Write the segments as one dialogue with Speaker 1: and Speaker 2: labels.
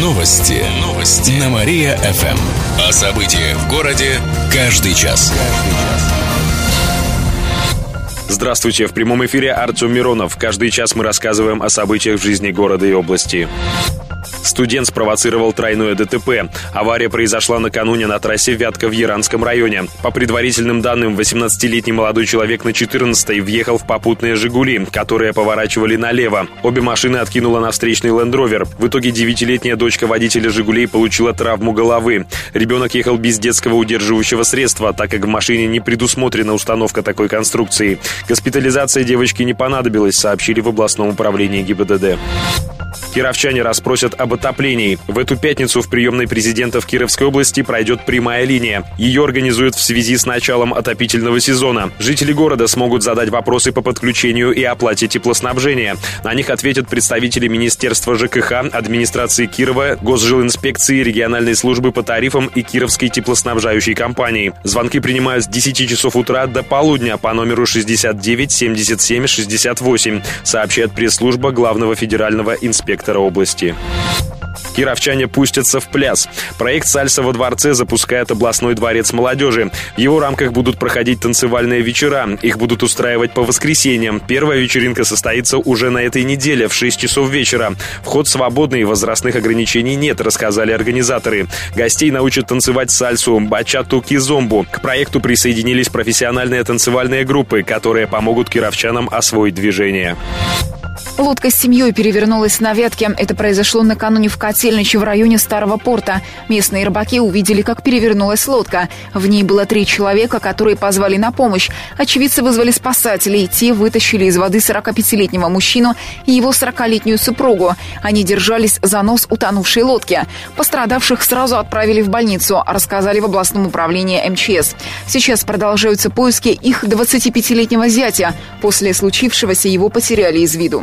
Speaker 1: Новости. Новости. На Мария-ФМ. О событиях в городе каждый час.
Speaker 2: Здравствуйте, в прямом эфире Артем Миронов. Каждый час мы рассказываем о событиях в жизни города и области. Студент спровоцировал тройное ДТП. Авария произошла накануне на трассе Вятка в Яранском районе. По предварительным данным, 18-летний молодой человек на 14-й въехал в попутные «Жигули», которые поворачивали налево. Обе машины откинула на встречный лендровер. В итоге 9-летняя дочка водителя «Жигулей» получила травму головы. Ребенок ехал без детского удерживающего средства, так как в машине не предусмотрена установка такой конструкции. Госпитализация девочки не понадобилась, сообщили в областном управлении ГИБДД. Кировчане расспросят об отоплении. В эту пятницу в приемной президента в Кировской области пройдет прямая линия. Ее организуют в связи с началом отопительного сезона. Жители города смогут задать вопросы по подключению и оплате теплоснабжения. На них ответят представители Министерства ЖКХ, администрации Кирова, Госжилинспекции, региональной службы по тарифам и Кировской теплоснабжающей компании. Звонки принимают с 10 часов утра до полудня по номеру 69 77 68, сообщает пресс-служба главного федерального инспектора инспектора области. Кировчане пустятся в пляс. Проект «Сальса во дворце» запускает областной дворец молодежи. В его рамках будут проходить танцевальные вечера. Их будут устраивать по воскресеньям. Первая вечеринка состоится уже на этой неделе в 6 часов вечера. Вход свободный, возрастных ограничений нет, рассказали организаторы. Гостей научат танцевать сальсу, бачату, кизомбу. К проекту присоединились профессиональные танцевальные группы, которые помогут кировчанам освоить движение.
Speaker 3: Лодка с семьей перевернулась на ветке. Это произошло накануне в Котельниче в районе Старого порта. Местные рыбаки увидели, как перевернулась лодка. В ней было три человека, которые позвали на помощь. Очевидцы вызвали спасателей. Те вытащили из воды 45-летнего мужчину и его 40-летнюю супругу. Они держались за нос утонувшей лодки. Пострадавших сразу отправили в больницу, рассказали в областном управлении МЧС. Сейчас продолжаются поиски их 25-летнего зятя. После случившегося его потеряли из виду.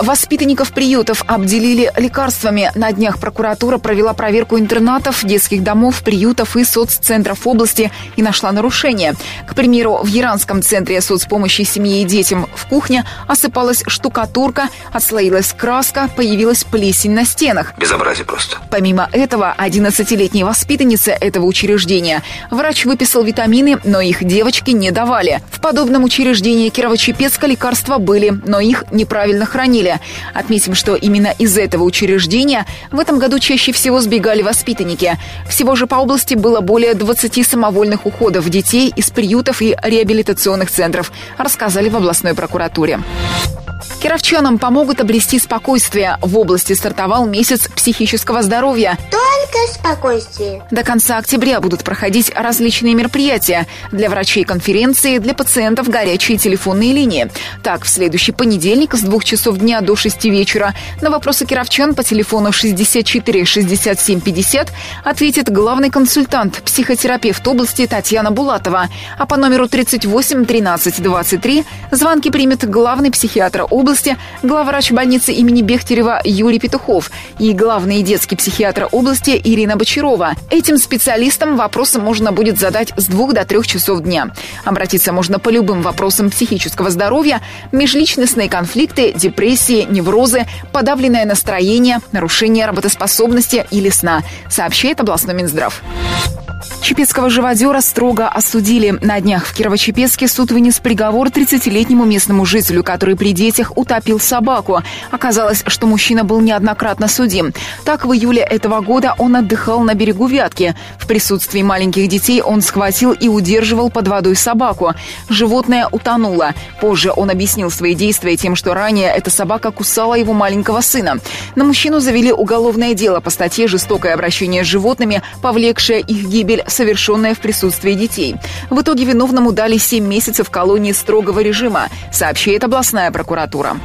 Speaker 3: Воспитанников приютов обделили лекарствами. На днях прокуратура провела проверку интернатов, детских домов, приютов и соццентров области и нашла нарушения. К примеру, в Иранском центре соцпомощи семье и детям в кухне осыпалась штукатурка, отслоилась краска, появилась плесень на стенах.
Speaker 4: Безобразие просто.
Speaker 3: Помимо этого, 11-летней воспитаннице этого учреждения врач выписал витамины, но их девочки не давали. В подобном учреждении Кирово-Чепецка лекарства были, но их неправильно хранили. Отметим, что именно из этого учреждения в этом году чаще всего сбегали воспитанники. Всего же по области было более 20 самовольных уходов детей из приютов и реабилитационных центров, рассказали в областной прокуратуре. Кировчанам помогут обрести спокойствие. В области стартовал месяц психического здоровья.
Speaker 5: Только спокойствие.
Speaker 3: До конца октября будут проходить различные мероприятия. Для врачей конференции, для пациентов горячие телефонные линии. Так, в следующий понедельник с двух часов дня до 6 вечера на вопросы кировчан по телефону 64 67 50 ответит главный консультант, психотерапевт области Татьяна Булатова. А по номеру 38 13 23 звонки примет главный психиатр области, главврач больницы имени Бехтерева Юрий Петухов и главный детский психиатр области Ирина Бочарова. Этим специалистам вопросы можно будет задать с двух до трех часов дня. Обратиться можно по любым вопросам психического здоровья, межличностные конфликты, депрессии, неврозы, подавленное настроение, нарушение работоспособности или сна, сообщает областной Минздрав. Чепецкого живодера строго осудили. На днях в Кирово-Чепецке суд вынес приговор 30-летнему местному жителю, который при детях утопил собаку. Оказалось, что мужчина был неоднократно судим. Так, в июле этого года он отдыхал на берегу Вятки. В присутствии маленьких детей он схватил и удерживал под водой собаку. Животное утонуло. Позже он объяснил свои действия тем, что ранее эта собака кусала его маленького сына. На мужчину завели уголовное дело по статье «Жестокое обращение с животными, повлекшее их гибель совершенное в присутствии детей. В итоге виновному дали 7 месяцев колонии строгого режима, сообщает областная прокуратура.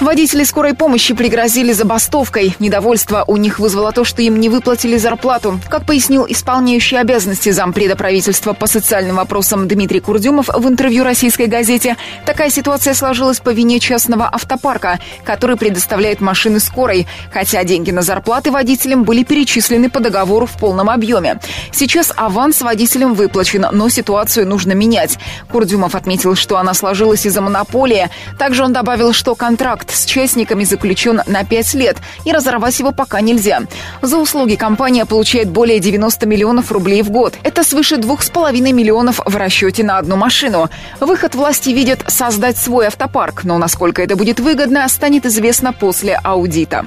Speaker 3: Водители скорой помощи пригрозили забастовкой. Недовольство у них вызвало то, что им не выплатили зарплату. Как пояснил исполняющий обязанности зампреда правительства по социальным вопросам Дмитрий Курдюмов в интервью российской газете, такая ситуация сложилась по вине частного автопарка, который предоставляет машины скорой, хотя деньги на зарплаты водителям были перечислены по договору в полном объеме. Сейчас аванс водителям выплачен, но ситуацию нужно менять. Курдюмов отметил, что она сложилась из-за монополии. Также он добавил, что контракт с частниками заключен на 5 лет, и разорвать его пока нельзя. За услуги компания получает более 90 миллионов рублей в год. Это свыше 2,5 миллионов в расчете на одну машину. Выход власти видят создать свой автопарк, но насколько это будет выгодно, станет известно после аудита.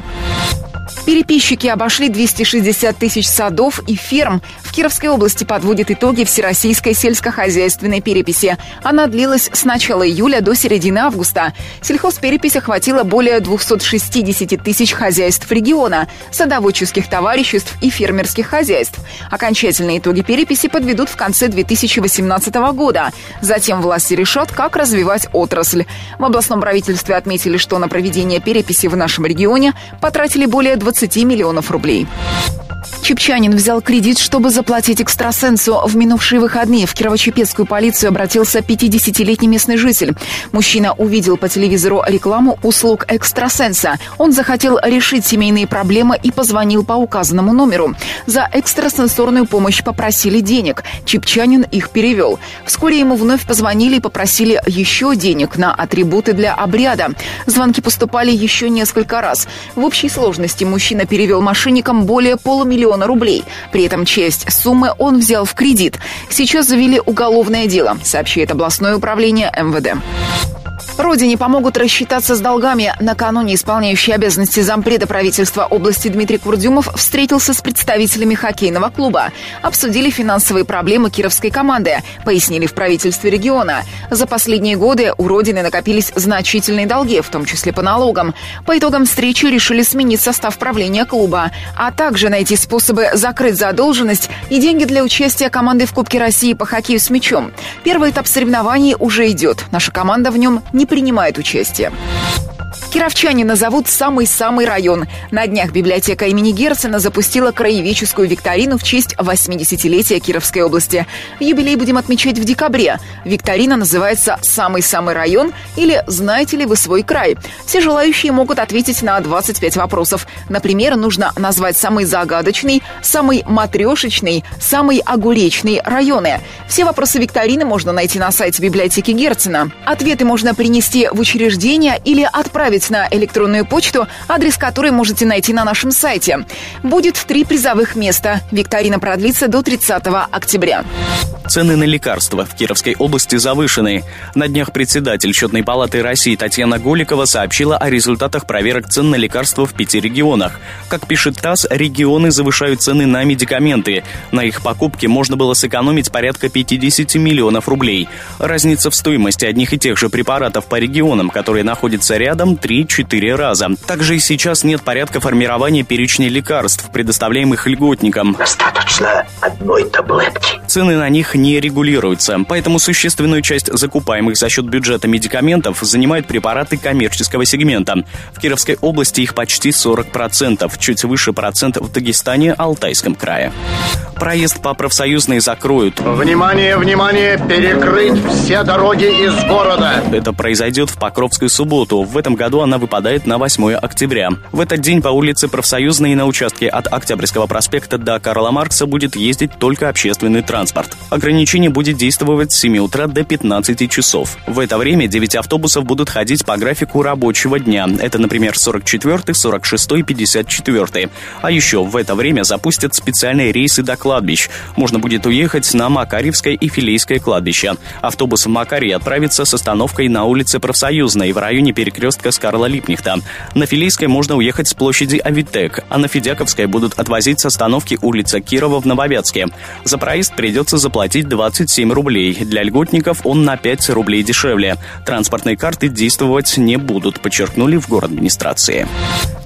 Speaker 3: Переписчики обошли 260 тысяч садов и ферм. В Кировской области подводят итоги Всероссийской сельскохозяйственной переписи. Она длилась с начала июля до середины августа. Сельхозперепись охватила более 260 тысяч хозяйств региона, садоводческих товариществ и фермерских хозяйств. Окончательные итоги переписи подведут в конце 2018 года. Затем власти решат, как развивать отрасль. В областном правительстве отметили, что на проведение переписи в нашем регионе потратили более 20 20 миллионов рублей. Чепчанин взял кредит, чтобы заплатить экстрасенсу. В минувшие выходные в Кирово-Чепецкую полицию обратился 50-летний местный житель. Мужчина увидел по телевизору рекламу услуг экстрасенса. Он захотел решить семейные проблемы и позвонил по указанному номеру. За экстрасенсорную помощь попросили денег. Чепчанин их перевел. Вскоре ему вновь позвонили и попросили еще денег на атрибуты для обряда. Звонки поступали еще несколько раз. В общей сложности мужчина перевел мошенникам более полумиллиона миллиона рублей. При этом часть суммы он взял в кредит. Сейчас завели уголовное дело, сообщает областное управление МВД. Родине помогут рассчитаться с долгами. Накануне исполняющий обязанности зампреда правительства области Дмитрий Курдюмов встретился с представителями хоккейного клуба. Обсудили финансовые проблемы кировской команды, пояснили в правительстве региона. За последние годы у Родины накопились значительные долги, в том числе по налогам. По итогам встречи решили сменить состав правления клуба, а также найти способы закрыть задолженность и деньги для участия команды в Кубке России по хоккею с мячом. Первый этап соревнований уже идет. Наша команда в нем не принимает участие. Кировчане назовут самый-самый район. На днях библиотека имени Герцена запустила краеведческую викторину в честь 80-летия Кировской области. Юбилей будем отмечать в декабре. Викторина называется «Самый-самый район» или «Знаете ли вы свой край?». Все желающие могут ответить на 25 вопросов. Например, нужно назвать самый загадочный, самый матрешечный, самый огуречный районы. Все вопросы викторины можно найти на сайте библиотеки Герцена. Ответы можно принести в учреждение или отправить отправить на электронную почту, адрес которой можете найти на нашем сайте. Будет три призовых места. Викторина продлится до 30 октября.
Speaker 4: Цены на лекарства в Кировской области завышены. На днях председатель Счетной палаты России Татьяна Голикова сообщила о результатах проверок цен на лекарства в пяти регионах. Как пишет ТАСС, регионы завышают цены на медикаменты. На их покупке можно было сэкономить порядка 50 миллионов рублей. Разница в стоимости одних и тех же препаратов по регионам, которые находятся рядом, 3-4 раза. Также и сейчас нет порядка формирования перечня лекарств, предоставляемых льготникам.
Speaker 6: Достаточно одной таблетки.
Speaker 4: Цены на них не регулируются, поэтому существенную часть закупаемых за счет бюджета медикаментов занимают препараты коммерческого сегмента. В Кировской области их почти 40%, чуть выше процентов в Дагестане, Алтайском крае. Проезд по профсоюзной закроют.
Speaker 7: Внимание, внимание, перекрыть все дороги из города.
Speaker 4: Это произойдет в Покровскую субботу. В этом году она выпадает на 8 октября. В этот день по улице Профсоюзной на участке от Октябрьского проспекта до Карла Маркса будет ездить только общественный транспорт. Ограничение будет действовать с 7 утра до 15 часов. В это время 9 автобусов будут ходить по графику рабочего дня. Это, например, 44, 46, 54. А еще в это время запустят специальные рейсы до кладбищ. Можно будет уехать на Макарьевское и Филейское кладбище. Автобус в Макарье отправится с остановкой на улице Профсоюзной в районе перекрестка с Карла Липнихта. На Филейской можно уехать с площади Авитек, а на Федяковской будут отвозить с остановки улица Кирова в Нововятске. За проезд придется заплатить 27 рублей. Для льготников он на 5 рублей дешевле. Транспортные карты действовать не будут, подчеркнули в город администрации.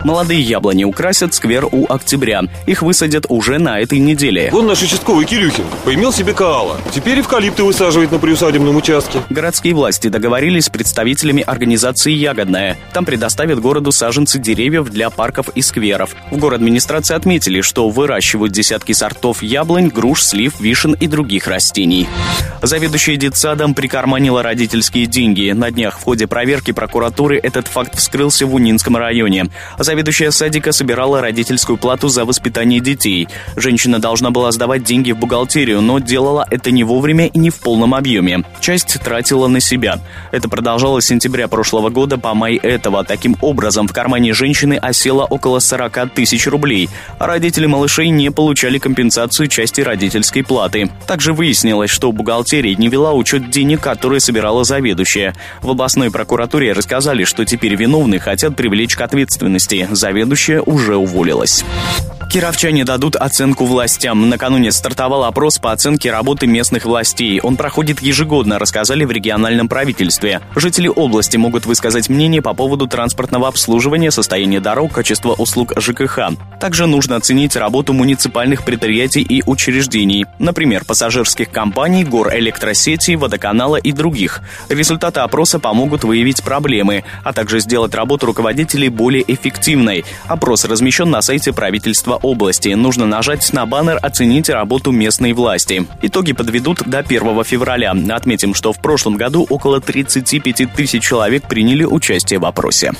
Speaker 4: Молодые яблони украсят сквер у октября. Их высадят уже на этой неделе.
Speaker 8: Вон наш участковый Кирюхин поимел себе каала. Теперь эвкалипты высаживает на приусадебном участке.
Speaker 4: Городские власти договорились с представителями организации «Ягодная». Там предоставят городу саженцы деревьев для парков и скверов. В город администрации отметили, что выращивают десятки сортов яблонь, груш, слив, вишен и других растений. Заведующая детсадом прикарманила родительские деньги. На днях в ходе проверки прокуратуры этот факт вскрылся в Унинском районе. За Заведующая садика собирала родительскую плату за воспитание детей. Женщина должна была сдавать деньги в бухгалтерию, но делала это не вовремя и не в полном объеме. Часть тратила на себя. Это продолжалось с сентября прошлого года по май этого. Таким образом, в кармане женщины осело около 40 тысяч рублей, а родители малышей не получали компенсацию части родительской платы. Также выяснилось, что бухгалтерия не вела учет денег, которые собирала заведующая. В областной прокуратуре рассказали, что теперь виновные хотят привлечь к ответственности. Заведующая уже уволилась. Кировчане дадут оценку властям. Накануне стартовал опрос по оценке работы местных властей. Он проходит ежегодно, рассказали в региональном правительстве. Жители области могут высказать мнение по поводу транспортного обслуживания, состояния дорог, качества услуг ЖКХ. Также нужно оценить работу муниципальных предприятий и учреждений, например, пассажирских компаний, гор электросети, водоканала и других. Результаты опроса помогут выявить проблемы, а также сделать работу руководителей более эффективной. Опрос размещен на сайте правительства области. Нужно нажать на баннер «Оцените работу местной власти». Итоги подведут до 1 февраля. Отметим, что в прошлом году около 35 тысяч человек приняли участие в опросе.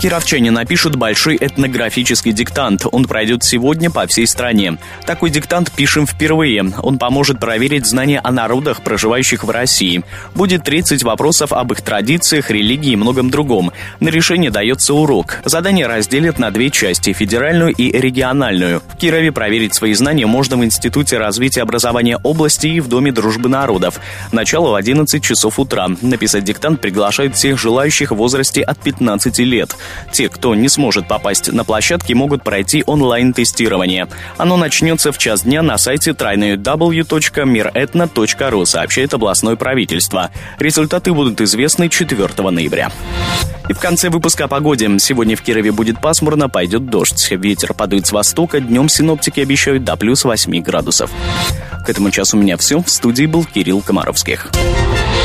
Speaker 4: Кировчане напишут большой этнографический диктант. Он пройдет сегодня по всей стране. Такой диктант пишем впервые. Он поможет проверить знания о народах, проживающих в России. Будет 30 вопросов об их традициях, религии и многом другом. На решение дается урок. Задание разделят на две части – федеральную и региональную. В Кирове проверить свои знания можно в Институте развития образования области и в Доме дружбы народов. Начало в 11 часов утра. Написать диктант приглашают всех желающих в возрасте от 15 лет. Те, кто не сможет попасть на площадки, могут пройти онлайн-тестирование. Оно начнется в час дня на сайте www.miretno.ru, сообщает областное правительство. Результаты будут известны 4 ноября. И в конце выпуска о погоде. Сегодня в Кирове будет пасмурно, пойдет дождь. Ветер подует с востока, днем синоптики обещают до плюс 8 градусов. К этому часу у меня все. В студии был Кирилл Комаровских.